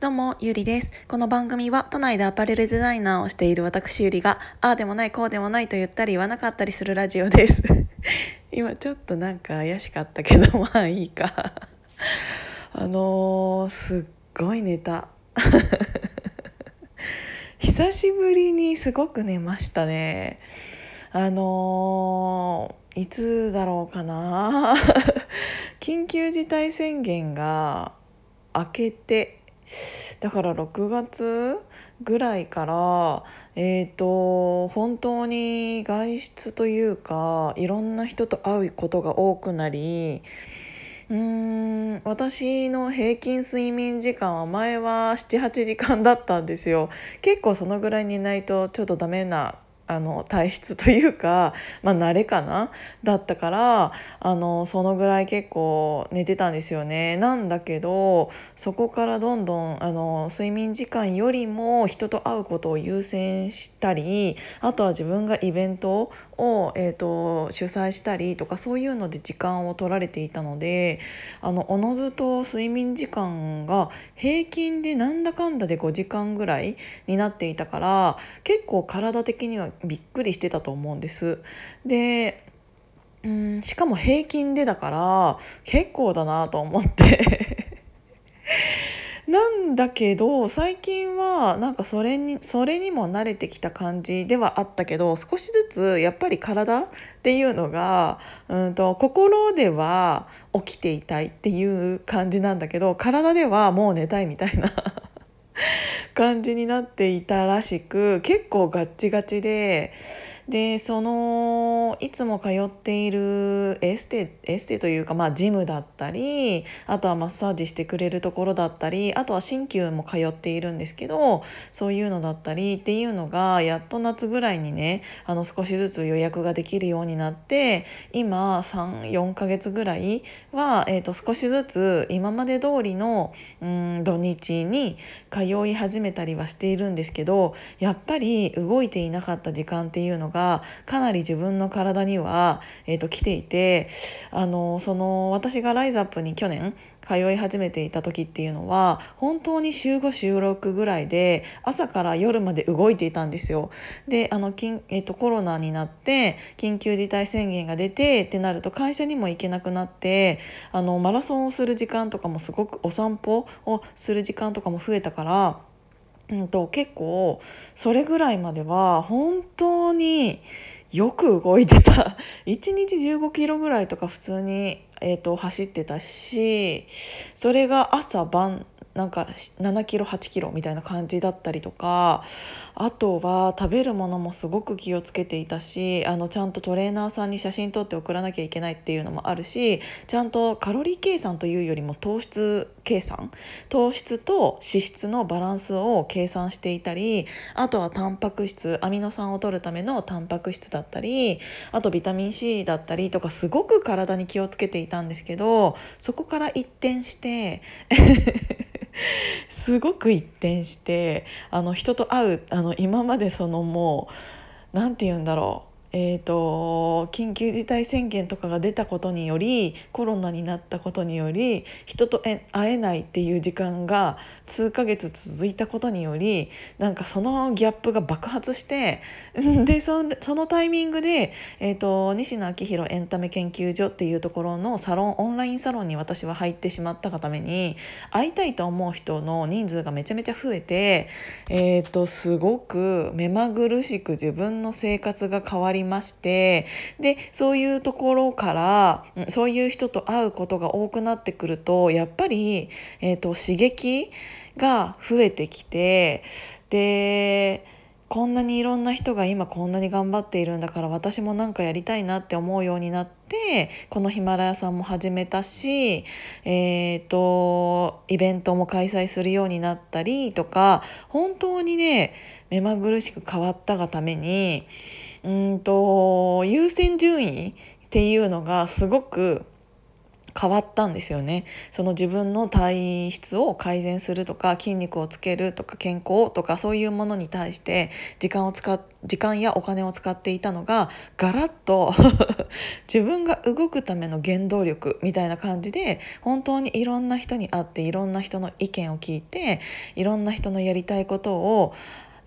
どうも、ゆりです。この番組は都内でアパレルデザイナーをしている私ゆりが、ああでもない、こうでもないと言ったり言わなかったりするラジオです。今ちょっとなんか怪しかったけど、まあいいか。あのー、すっごい寝た。久しぶりにすごく寝ましたね。あのー、いつだろうかな。緊急事態宣言が明けてだから6月ぐらいからえっ、ー、と本当に外出というかいろんな人と会うことが多くなりうーん私の平均睡眠時間は前は78時間だったんですよ。結構そのぐらいにいないとちょっとダメなあの体質というか、まあ、慣れかな？だったからあのそのぐらい結構寝てたんですよね。なんだけどそこからどんどんあの睡眠時間よりも人と会うことを優先したりあとは自分がイベントを、えーと、主催したりとかそういうので時間を取られていたのであのおのずと睡眠時間が平均でなんだかんだで5時間ぐらいになっていたから結構体的にはびっくりしてたと思うんです。でうんしかも平均でだから結構だなと思って なんだけど最近はなんかそれにそれにも慣れてきた感じではあったけど少しずつやっぱり体っていうのがうんと心では起きていたいっていう感じなんだけど体ではもう寝たいみたいな 感じになっていたらしく結構ガッチガチででそのいつも通っているエステエステというか、まあ、ジムだったりあとはマッサージしてくれるところだったりあとは鍼灸も通っているんですけどそういうのだったりっていうのがやっと夏ぐらいにねあの少しずつ予約ができるようになって今34ヶ月ぐらいは、えー、と少しずつ今まで通りのうん土日に通い始めたりはしているんですけどやっぱり動いていなかった時間っていうのががかなり自分の体には、えーと、来ていてあのその私がライズアップに去年通い始めていた時っていうのは本当に週5週6ぐらいで朝から夜まで動いていたんですよ。であのえーと、コロナになって緊急事態宣言が出てってなると会社にも行けなくなってあのマラソンをする時間とかもすごくお散歩をする時間とかも増えたから。うんと、結構それぐらいまでは本当によく動いてた。1日15キロぐらいとか普通に、えーと走ってたしそれが朝晩なんか7キロ8キロみたいな感じだったりとかあとは食べるものもすごく気をつけていたしあのちゃんとトレーナーさんに写真撮って送らなきゃいけないっていうのもあるしちゃんとカロリー計算というよりも糖質計算糖質と脂質のバランスを計算していたりあとはタンパク質アミノ酸を取るためのタンパク質だったりあとビタミン C だったりとかすごく体に気をつけていたんですけどそこから一転して すごく一転してあの人と会うあの今までそのもう何て言うんだろう。えーと、緊急事態宣言とかが出たことによりコロナになったことにより人と会えないっていう時間が数ヶ月続いたことによりなんかそのギャップが爆発して でそのタイミングで、えーと、西野昭弘エンタメ研究所っていうところのサロンオンラインサロンに私は入ってしまったがために会いたいと思う人の人数がめちゃめちゃ増えて、えーとすごく目まぐるしく自分の生活が変わりりましてでそういうところからそういう人と会うことが多くなってくるとやっぱり、えーと、刺激が増えてきてでこんなにいろんな人が今こんなに頑張っているんだから私も何かやりたいなって思うようになってこのヒマラヤさんも始めたし、えーと、イベントも開催するようになったりとか本当にね目まぐるしく変わったがためにうんと優先順位っていうのがすごく変わったんですよね。その自分の体質を改善するとか筋肉をつけるとか健康とかそういうものに対して時間を使っ時間やお金を使っていたのがガラッと 自分が動くための原動力みたいな感じで本当にいろんな人に会っていろんな人の意見を聞いていろんな人のやりたいことを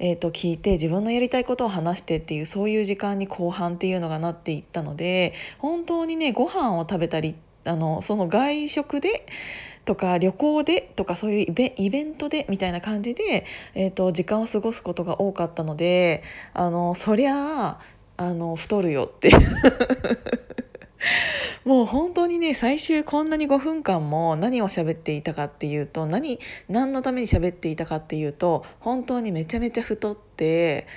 えー、と聞いて自分のやりたいことを話してっていうそういう時間に後半っていうのがなっていったので本当にねご飯を食べたりあのその外食でとか旅行でとかそういうイベントでみたいな感じで、えーと、時間を過ごすことが多かったのであのそりゃあの太るよって もう本当にね最終こんなに5分間も何を喋っていたかっていうと何何のために喋っていたかっていうと本当にめちゃめちゃ太って。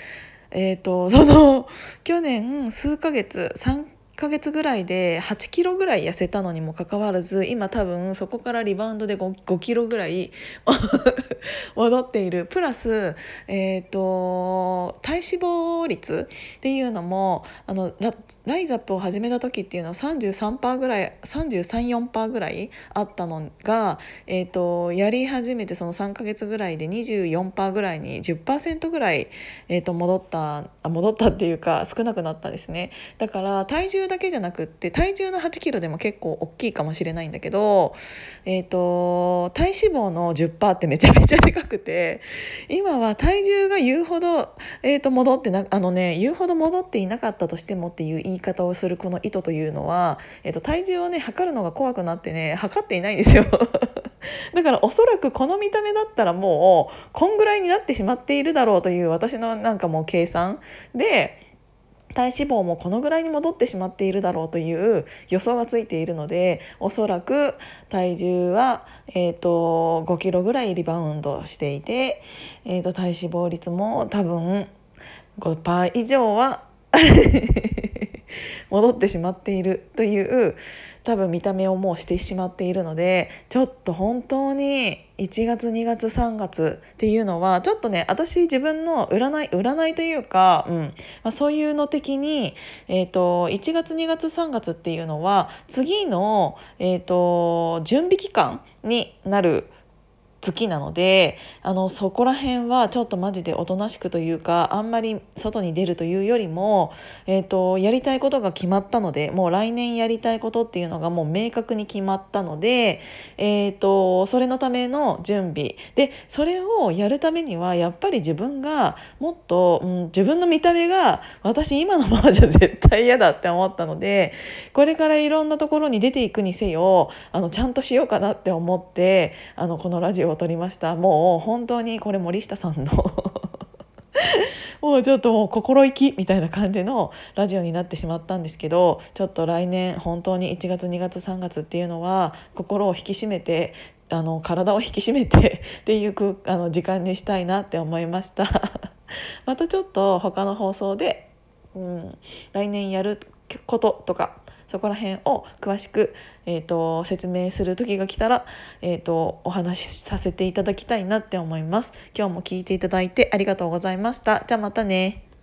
えーと、その去年数ヶ月3 1ヶ月ぐらいで8キロぐらい痩せたのにもかかわらず今多分そこからリバウンドで 5, 5キロぐらい 戻っているプラス、えーと、体脂肪率っていうのもあのラライザップを始めた時っていうのは33%ぐらい334%ぐらいあったのが、えーと、やり始めてその3ヶ月ぐらいで24%ぐらいに10%ぐらい、えーと戻った戻ったっていうか少なくなったですね。だから体重だけじゃなくって体重の8キロでも結構大きいかもしれないんだけど、えーと、体脂肪の10%ってめちゃめちゃでかくて今は体重が言うほど、えー、と戻ってなあのね言うほど戻っていなかったとしてもっていう言い方をするこの意図というのは、えー、と体重をね測るのが怖くなってね測っていないんですよ。だからおそらくこの見た目だったらもうこんぐらいになってしまっているだろうという私のなんかもう計算で体脂肪もこのぐらいに戻ってしまっているだろうという予想がついているのでおそらく体重は、えーと、5キロぐらいリバウンドしていて、えーと、体脂肪率も多分5%以上は 戻ってしまっているという多分見た目をもうしてしまっているのでちょっと本当に1月2月3月っていうのはちょっとね私自分の占い占いというか、うん。まあ、そういうの的に、えーと、1月2月3月っていうのは次の、えーと準備期間になる月なのであのそこら辺はちょっとマジでおとなしくというかあんまり外に出るというよりも、えーと、やりたいことが決まったのでもう来年やりたいことっていうのがもう明確に決まったので、えーと、それのための準備。でそれをやるためにはやっぱり自分がもっと、うん、自分の見た目が私今のままじゃ絶対嫌だって思ったのでこれからいろんなところに出ていくにせよあのちゃんとしようかなって思ってあのこのラジオを撮りました。もう本当にこれ森下さんの もうちょっともう心意気みたいな感じのラジオになってしまったんですけどちょっと来年本当に1月2月3月っていうのは心を引き締めてあの体を引き締めて っていうあの時間にしたいなって思いました。またちょっと他の放送で、うん、来年やることとかそこら辺を詳しく、えーと、説明する時が来たら、えーとお話しさせていただきたいなって思います。今日も聞いていただいてありがとうございました。じゃあまたね。